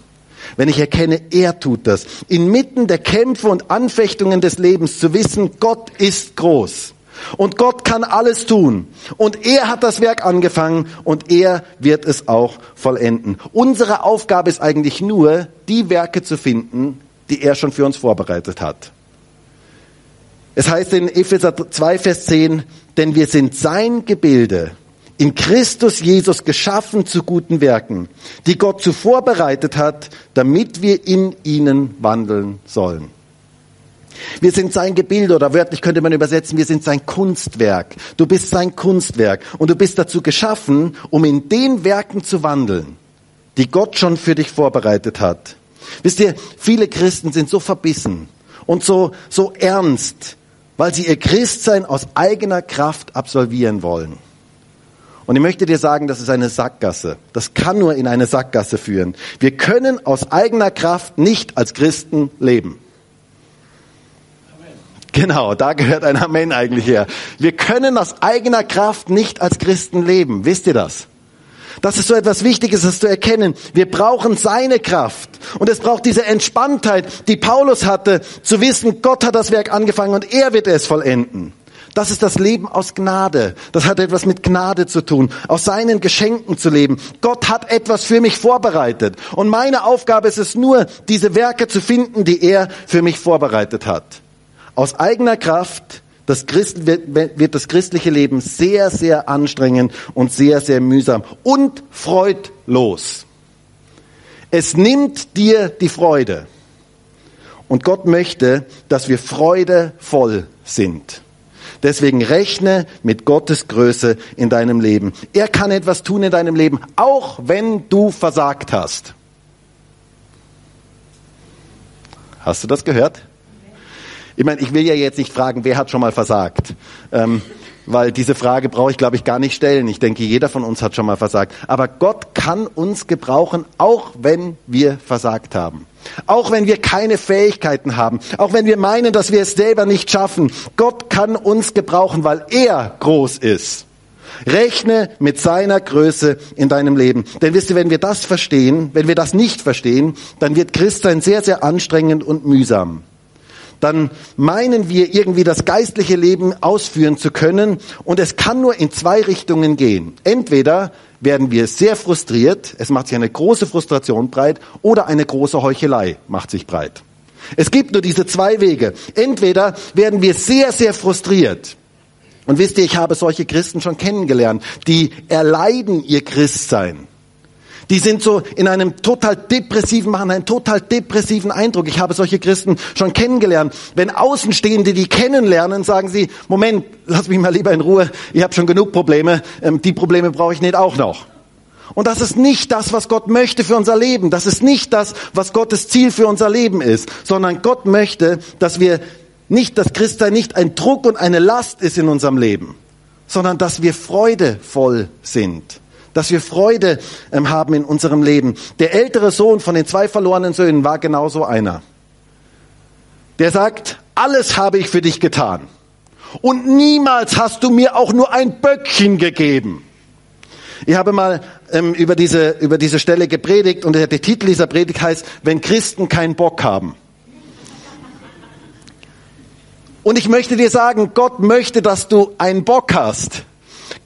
A: Wenn ich erkenne, er tut das. Inmitten der Kämpfe und Anfechtungen des Lebens zu wissen, Gott ist groß. Und Gott kann alles tun. Und er hat das Werk angefangen und er wird es auch vollenden. Unsere Aufgabe ist eigentlich nur, die Werke zu finden, die er schon für uns vorbereitet hat. Es heißt in Epheser 2, Vers 10, denn wir sind sein Gebilde, in Christus Jesus geschaffen zu guten Werken, die Gott zuvor bereitet hat, damit wir in ihnen wandeln sollen. Wir sind sein Gebilde oder wörtlich könnte man übersetzen, wir sind sein Kunstwerk. Du bist sein Kunstwerk und du bist dazu geschaffen, um in den Werken zu wandeln, die Gott schon für dich vorbereitet hat. Wisst ihr, viele Christen sind so verbissen und so, so ernst, weil sie ihr Christsein aus eigener Kraft absolvieren wollen. Und ich möchte dir sagen, das ist eine Sackgasse. Das kann nur in eine Sackgasse führen. Wir können aus eigener Kraft nicht als Christen leben. Genau, da gehört ein Amen eigentlich her. Wir können aus eigener Kraft nicht als Christen leben. Wisst ihr das? Das ist so etwas Wichtiges, das zu erkennen. Wir brauchen seine Kraft. Und es braucht diese Entspanntheit, die Paulus hatte, zu wissen, Gott hat das Werk angefangen und er wird es vollenden. Das ist das Leben aus Gnade. Das hat etwas mit Gnade zu tun, aus seinen Geschenken zu leben. Gott hat etwas für mich vorbereitet. Und meine Aufgabe ist es nur, diese Werke zu finden, die er für mich vorbereitet hat. Aus eigener Kraft das Christ, wird, wird das christliche Leben sehr, sehr anstrengend und sehr, sehr mühsam und freudlos. Es nimmt dir die Freude. Und Gott möchte, dass wir freudevoll sind. Deswegen rechne mit Gottes Größe in deinem Leben. Er kann etwas tun in deinem Leben, auch wenn du versagt hast. Hast du das gehört? Ich meine, ich will ja jetzt nicht fragen, wer hat schon mal versagt. Ähm, weil diese Frage brauche ich, glaube ich, gar nicht stellen. Ich denke, jeder von uns hat schon mal versagt. Aber Gott kann uns gebrauchen, auch wenn wir versagt haben. Auch wenn wir keine Fähigkeiten haben. Auch wenn wir meinen, dass wir es selber nicht schaffen. Gott kann uns gebrauchen, weil er groß ist. Rechne mit seiner Größe in deinem Leben. Denn wisst ihr, wenn wir das verstehen, wenn wir das nicht verstehen, dann wird Christsein sehr, sehr anstrengend und mühsam dann meinen wir irgendwie das geistliche Leben ausführen zu können und es kann nur in zwei Richtungen gehen. Entweder werden wir sehr frustriert, es macht sich eine große Frustration breit oder eine große Heuchelei macht sich breit. Es gibt nur diese zwei Wege. Entweder werden wir sehr, sehr frustriert. Und wisst ihr, ich habe solche Christen schon kennengelernt, die erleiden ihr Christsein. Die sind so in einem total depressiven, machen einen total depressiven Eindruck. Ich habe solche Christen schon kennengelernt. Wenn Außenstehende die kennenlernen, sagen sie, Moment, lass mich mal lieber in Ruhe, ich habe schon genug Probleme, ähm, die Probleme brauche ich nicht auch noch. Und das ist nicht das, was Gott möchte für unser Leben. Das ist nicht das, was Gottes Ziel für unser Leben ist, sondern Gott möchte, dass wir nicht, dass Christsein nicht ein Druck und eine Last ist in unserem Leben, sondern dass wir freudevoll sind dass wir Freude ähm, haben in unserem Leben. Der ältere Sohn von den zwei verlorenen Söhnen war genauso einer. Der sagt, alles habe ich für dich getan. Und niemals hast du mir auch nur ein Böckchen gegeben. Ich habe mal ähm, über, diese, über diese Stelle gepredigt und der, der Titel dieser Predigt heißt, wenn Christen keinen Bock haben. Und ich möchte dir sagen, Gott möchte, dass du einen Bock hast.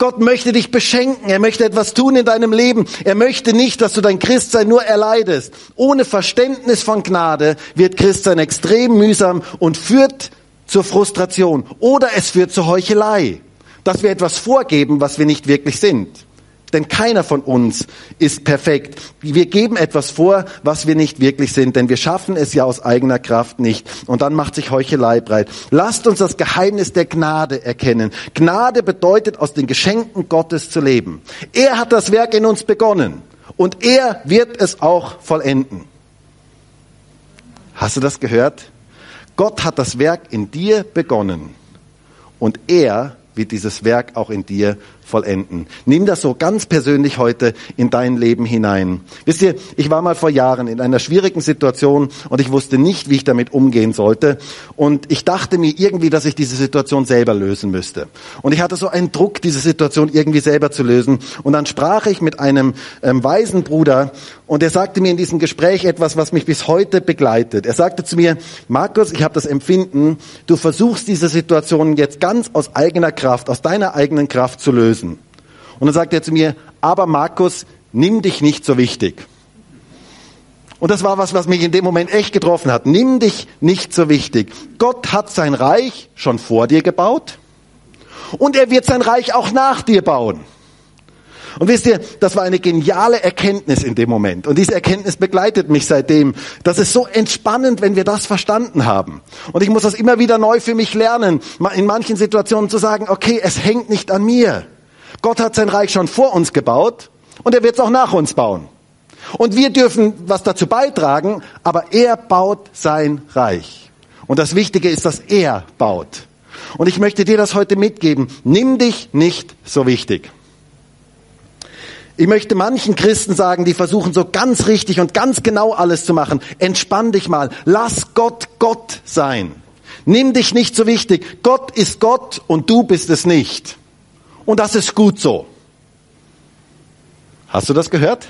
A: Gott möchte dich beschenken. Er möchte etwas tun in deinem Leben. Er möchte nicht, dass du dein Christsein nur erleidest. Ohne Verständnis von Gnade wird Christsein extrem mühsam und führt zur Frustration. Oder es führt zur Heuchelei. Dass wir etwas vorgeben, was wir nicht wirklich sind. Denn keiner von uns ist perfekt. Wir geben etwas vor, was wir nicht wirklich sind, denn wir schaffen es ja aus eigener Kraft nicht. Und dann macht sich Heuchelei breit. Lasst uns das Geheimnis der Gnade erkennen. Gnade bedeutet, aus den Geschenken Gottes zu leben. Er hat das Werk in uns begonnen und er wird es auch vollenden. Hast du das gehört? Gott hat das Werk in dir begonnen und er wird dieses Werk auch in dir vollenden. Nimm das so ganz persönlich heute in dein Leben hinein. Wisst ihr, ich war mal vor Jahren in einer schwierigen Situation und ich wusste nicht, wie ich damit umgehen sollte. Und ich dachte mir irgendwie, dass ich diese Situation selber lösen müsste. Und ich hatte so einen Druck, diese Situation irgendwie selber zu lösen. Und dann sprach ich mit einem ähm, weisen Bruder und er sagte mir in diesem Gespräch etwas, was mich bis heute begleitet. Er sagte zu mir, Markus, ich habe das Empfinden, du versuchst diese Situation jetzt ganz aus eigener Kraft, aus deiner eigenen Kraft zu lösen. Und dann sagte er zu mir, aber Markus, nimm dich nicht so wichtig. Und das war was, was mich in dem Moment echt getroffen hat. Nimm dich nicht so wichtig. Gott hat sein Reich schon vor dir gebaut und er wird sein Reich auch nach dir bauen. Und wisst ihr, das war eine geniale Erkenntnis in dem Moment. Und diese Erkenntnis begleitet mich seitdem. Das ist so entspannend, wenn wir das verstanden haben. Und ich muss das immer wieder neu für mich lernen, in manchen Situationen zu sagen, okay, es hängt nicht an mir. Gott hat sein Reich schon vor uns gebaut und er wird es auch nach uns bauen. Und wir dürfen was dazu beitragen, aber er baut sein Reich. Und das Wichtige ist, dass er baut. Und ich möchte dir das heute mitgeben. Nimm dich nicht so wichtig. Ich möchte manchen Christen sagen, die versuchen so ganz richtig und ganz genau alles zu machen. Entspann dich mal. Lass Gott Gott sein. Nimm dich nicht so wichtig. Gott ist Gott und du bist es nicht. Und das ist gut so. Hast du das gehört?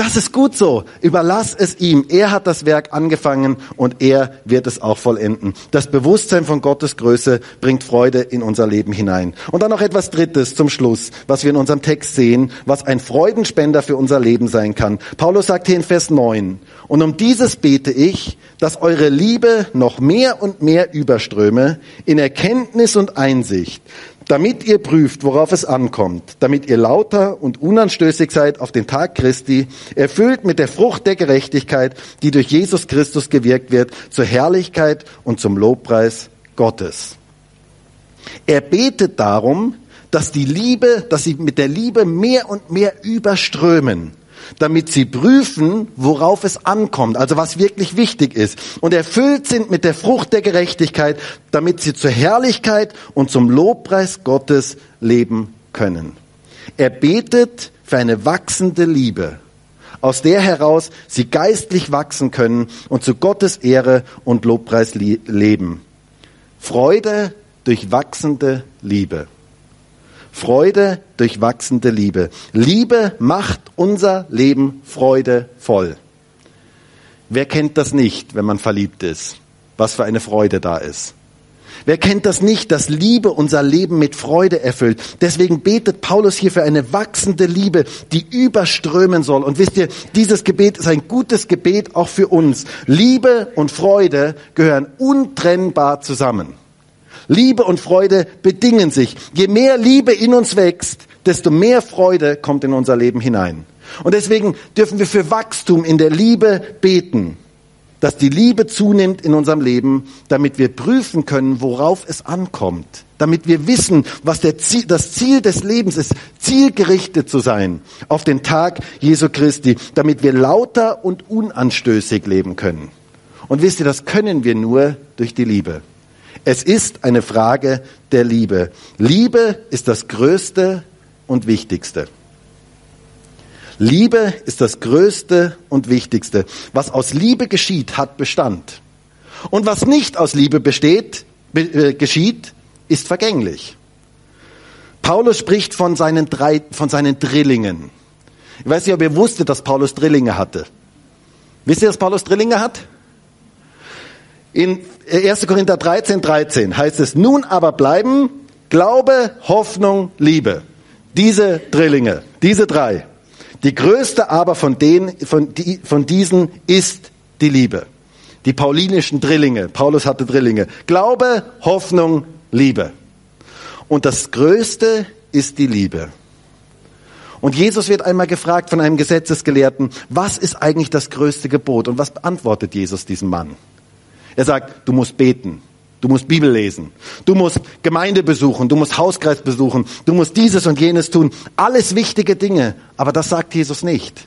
A: Das ist gut so. Überlass es ihm. Er hat das Werk angefangen und er wird es auch vollenden. Das Bewusstsein von Gottes Größe bringt Freude in unser Leben hinein. Und dann noch etwas Drittes zum Schluss, was wir in unserem Text sehen, was ein Freudenspender für unser Leben sein kann. Paulus sagt hier in Vers 9, und um dieses bete ich, dass eure Liebe noch mehr und mehr überströme in Erkenntnis und Einsicht, damit ihr prüft, worauf es ankommt, damit ihr lauter und unanstößig seid auf den Tag Christi, erfüllt mit der Frucht der Gerechtigkeit, die durch Jesus Christus gewirkt wird, zur Herrlichkeit und zum Lobpreis Gottes. Er betet darum, dass die Liebe, dass sie mit der Liebe mehr und mehr überströmen damit sie prüfen, worauf es ankommt, also was wirklich wichtig ist, und erfüllt sind mit der Frucht der Gerechtigkeit, damit sie zur Herrlichkeit und zum Lobpreis Gottes leben können. Er betet für eine wachsende Liebe, aus der heraus sie geistlich wachsen können und zu Gottes Ehre und Lobpreis leben. Freude durch wachsende Liebe. Freude durch wachsende Liebe. Liebe macht unser Leben freudevoll. Wer kennt das nicht, wenn man verliebt ist? Was für eine Freude da ist. Wer kennt das nicht, dass Liebe unser Leben mit Freude erfüllt? Deswegen betet Paulus hier für eine wachsende Liebe, die überströmen soll. Und wisst ihr, dieses Gebet ist ein gutes Gebet auch für uns. Liebe und Freude gehören untrennbar zusammen. Liebe und Freude bedingen sich. Je mehr Liebe in uns wächst, desto mehr Freude kommt in unser Leben hinein. Und deswegen dürfen wir für Wachstum in der Liebe beten, dass die Liebe zunimmt in unserem Leben, damit wir prüfen können, worauf es ankommt, damit wir wissen, was Ziel, das Ziel des Lebens ist, zielgerichtet zu sein auf den Tag Jesu Christi, damit wir lauter und unanstößig leben können. Und wisst ihr, das können wir nur durch die Liebe. Es ist eine Frage der Liebe. Liebe ist das Größte und Wichtigste. Liebe ist das Größte und Wichtigste. Was aus Liebe geschieht, hat Bestand. Und was nicht aus Liebe besteht, äh, geschieht, ist vergänglich. Paulus spricht von seinen drei, von seinen Drillingen. Ich weiß nicht, ob ihr wusstet, dass Paulus Drillinge hatte. Wisst ihr, dass Paulus Drillinge hat? In 1. Korinther 13, 13 heißt es, nun aber bleiben Glaube, Hoffnung, Liebe. Diese Drillinge, diese drei. Die größte aber von, denen, von, die, von diesen ist die Liebe. Die paulinischen Drillinge. Paulus hatte Drillinge. Glaube, Hoffnung, Liebe. Und das Größte ist die Liebe. Und Jesus wird einmal gefragt von einem Gesetzesgelehrten, was ist eigentlich das größte Gebot? Und was beantwortet Jesus diesem Mann? Er sagt, du musst beten. Du musst Bibel lesen. Du musst Gemeinde besuchen. Du musst Hauskreis besuchen. Du musst dieses und jenes tun. Alles wichtige Dinge. Aber das sagt Jesus nicht.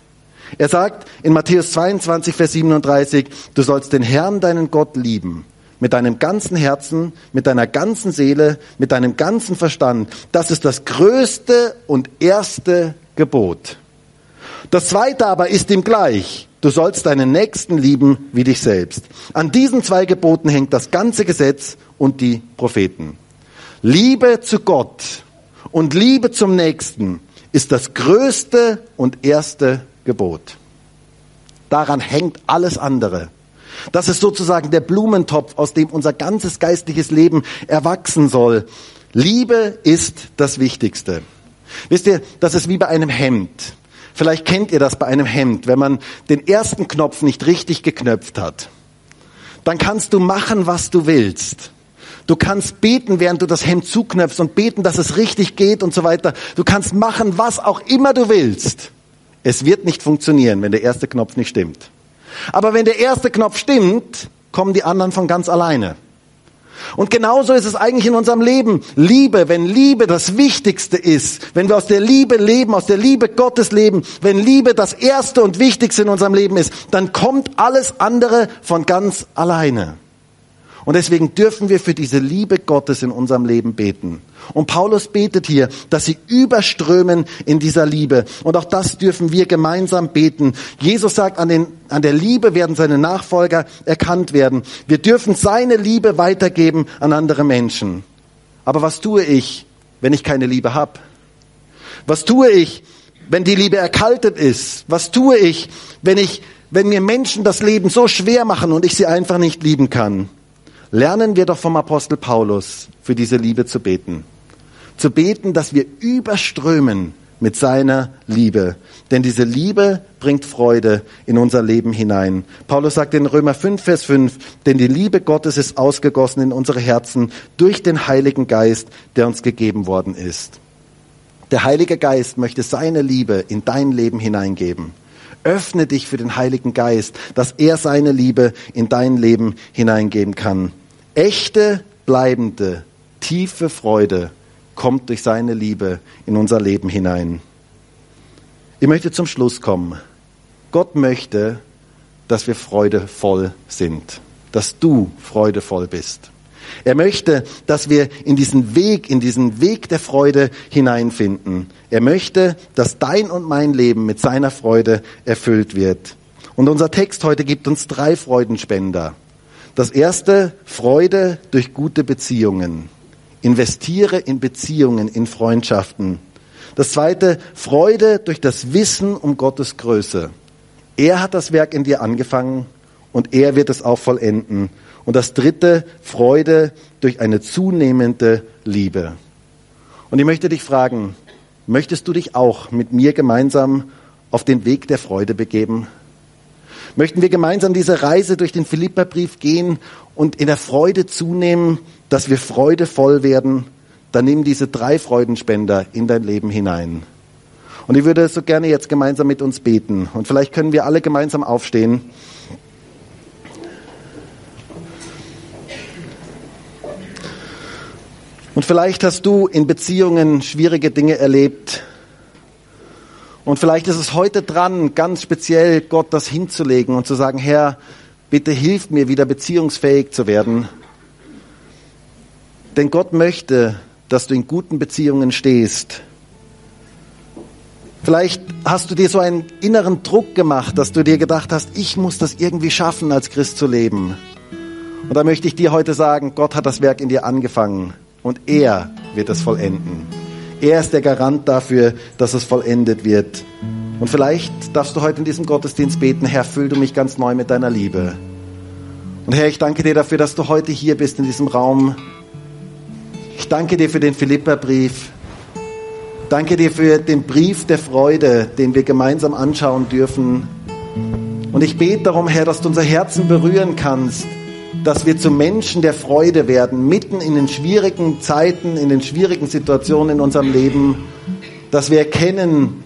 A: Er sagt in Matthäus 22, Vers 37, du sollst den Herrn, deinen Gott, lieben. Mit deinem ganzen Herzen, mit deiner ganzen Seele, mit deinem ganzen Verstand. Das ist das größte und erste Gebot. Das zweite aber ist ihm gleich. Du sollst deinen Nächsten lieben wie dich selbst. An diesen zwei Geboten hängt das ganze Gesetz und die Propheten. Liebe zu Gott und Liebe zum Nächsten ist das größte und erste Gebot. Daran hängt alles andere. Das ist sozusagen der Blumentopf, aus dem unser ganzes geistliches Leben erwachsen soll. Liebe ist das Wichtigste. Wisst ihr, das ist wie bei einem Hemd. Vielleicht kennt ihr das bei einem Hemd, wenn man den ersten Knopf nicht richtig geknöpft hat. Dann kannst du machen, was du willst. Du kannst beten, während du das Hemd zuknöpfst und beten, dass es richtig geht und so weiter. Du kannst machen, was auch immer du willst. Es wird nicht funktionieren, wenn der erste Knopf nicht stimmt. Aber wenn der erste Knopf stimmt, kommen die anderen von ganz alleine. Und genauso ist es eigentlich in unserem Leben. Liebe, wenn Liebe das Wichtigste ist, wenn wir aus der Liebe leben, aus der Liebe Gottes leben, wenn Liebe das Erste und Wichtigste in unserem Leben ist, dann kommt alles andere von ganz alleine. Und deswegen dürfen wir für diese Liebe Gottes in unserem Leben beten. Und Paulus betet hier, dass sie überströmen in dieser Liebe. Und auch das dürfen wir gemeinsam beten. Jesus sagt, an, den, an der Liebe werden seine Nachfolger erkannt werden. Wir dürfen seine Liebe weitergeben an andere Menschen. Aber was tue ich, wenn ich keine Liebe habe? Was tue ich, wenn die Liebe erkaltet ist? Was tue ich, wenn ich, wenn mir Menschen das Leben so schwer machen und ich sie einfach nicht lieben kann? Lernen wir doch vom Apostel Paulus für diese Liebe zu beten. Zu beten, dass wir überströmen mit seiner Liebe. Denn diese Liebe bringt Freude in unser Leben hinein. Paulus sagt in Römer 5, Vers 5, denn die Liebe Gottes ist ausgegossen in unsere Herzen durch den Heiligen Geist, der uns gegeben worden ist. Der Heilige Geist möchte seine Liebe in dein Leben hineingeben. Öffne dich für den Heiligen Geist, dass er seine Liebe in dein Leben hineingeben kann. Echte, bleibende, tiefe Freude kommt durch seine Liebe in unser Leben hinein. Ich möchte zum Schluss kommen. Gott möchte, dass wir freudevoll sind, dass du freudevoll bist. Er möchte, dass wir in diesen Weg, in diesen Weg der Freude hineinfinden. Er möchte, dass dein und mein Leben mit seiner Freude erfüllt wird. Und unser Text heute gibt uns drei Freudenspender. Das erste, Freude durch gute Beziehungen. Investiere in Beziehungen, in Freundschaften. Das zweite, Freude durch das Wissen um Gottes Größe. Er hat das Werk in dir angefangen und er wird es auch vollenden. Und das dritte, Freude durch eine zunehmende Liebe. Und ich möchte dich fragen, möchtest du dich auch mit mir gemeinsam auf den Weg der Freude begeben? Möchten wir gemeinsam diese Reise durch den Philipperbrief gehen und in der Freude zunehmen, dass wir freudevoll werden, dann nimm diese drei Freudenspender in dein Leben hinein. Und ich würde so gerne jetzt gemeinsam mit uns beten. Und vielleicht können wir alle gemeinsam aufstehen. Und vielleicht hast du in Beziehungen schwierige Dinge erlebt, und vielleicht ist es heute dran, ganz speziell Gott das hinzulegen und zu sagen, Herr, bitte hilf mir wieder beziehungsfähig zu werden. Denn Gott möchte, dass du in guten Beziehungen stehst. Vielleicht hast du dir so einen inneren Druck gemacht, dass du dir gedacht hast, ich muss das irgendwie schaffen, als Christ zu leben. Und da möchte ich dir heute sagen, Gott hat das Werk in dir angefangen und er wird es vollenden. Er ist der Garant dafür, dass es vollendet wird. Und vielleicht darfst du heute in diesem Gottesdienst beten, Herr, füll du mich ganz neu mit deiner Liebe. Und Herr, ich danke dir dafür, dass du heute hier bist in diesem Raum. Ich danke dir für den Philipperbrief. Danke dir für den Brief der Freude, den wir gemeinsam anschauen dürfen. Und ich bete darum, Herr, dass du unser Herzen berühren kannst dass wir zu Menschen der Freude werden, mitten in den schwierigen Zeiten, in den schwierigen Situationen in unserem Leben, dass wir erkennen,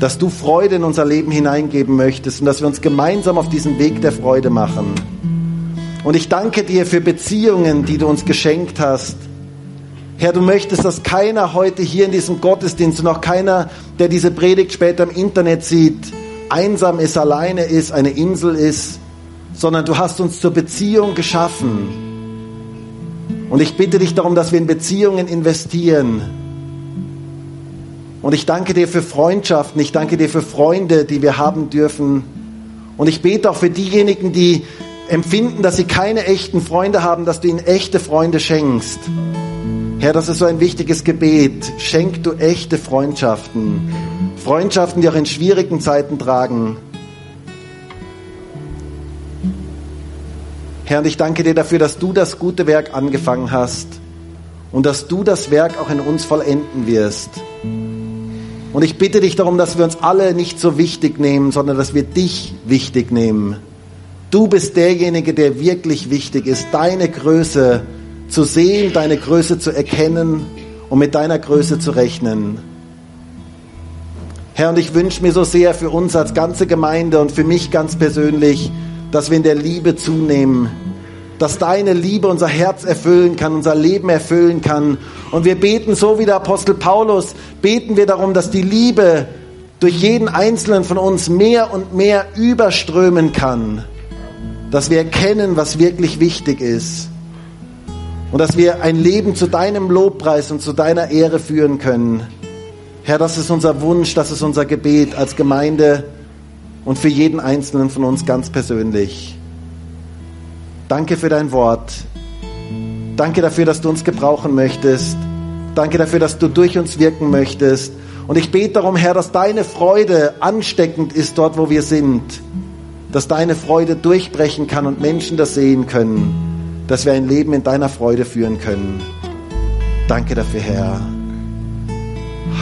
A: dass du Freude in unser Leben hineingeben möchtest und dass wir uns gemeinsam auf diesen Weg der Freude machen. Und ich danke dir für Beziehungen, die du uns geschenkt hast. Herr, du möchtest, dass keiner heute hier in diesem Gottesdienst und auch keiner, der diese Predigt später im Internet sieht, einsam ist, alleine ist, eine Insel ist, sondern du hast uns zur Beziehung geschaffen. Und ich bitte dich darum, dass wir in Beziehungen investieren. Und ich danke dir für Freundschaften, ich danke dir für Freunde, die wir haben dürfen. Und ich bete auch für diejenigen, die empfinden, dass sie keine echten Freunde haben, dass du ihnen echte Freunde schenkst. Herr, das ist so ein wichtiges Gebet. Schenk du echte Freundschaften. Freundschaften, die auch in schwierigen Zeiten tragen. Herr, und ich danke dir dafür, dass du das gute Werk angefangen hast und dass du das Werk auch in uns vollenden wirst. Und ich bitte dich darum, dass wir uns alle nicht so wichtig nehmen, sondern dass wir dich wichtig nehmen. Du bist derjenige, der wirklich wichtig ist, deine Größe zu sehen, deine Größe zu erkennen und mit deiner Größe zu rechnen. Herr, und ich wünsche mir so sehr für uns als ganze Gemeinde und für mich ganz persönlich, dass wir in der Liebe zunehmen, dass deine Liebe unser Herz erfüllen kann, unser Leben erfüllen kann. Und wir beten, so wie der Apostel Paulus, beten wir darum, dass die Liebe durch jeden einzelnen von uns mehr und mehr überströmen kann, dass wir erkennen, was wirklich wichtig ist und dass wir ein Leben zu deinem Lobpreis und zu deiner Ehre führen können. Herr, das ist unser Wunsch, das ist unser Gebet als Gemeinde und für jeden Einzelnen von uns ganz persönlich. Danke für dein Wort. Danke dafür, dass du uns gebrauchen möchtest. Danke dafür, dass du durch uns wirken möchtest. Und ich bete darum, Herr, dass deine Freude ansteckend ist dort, wo wir sind. Dass deine Freude durchbrechen kann und Menschen das sehen können. Dass wir ein Leben in deiner Freude führen können. Danke dafür, Herr.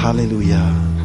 A: Halleluja.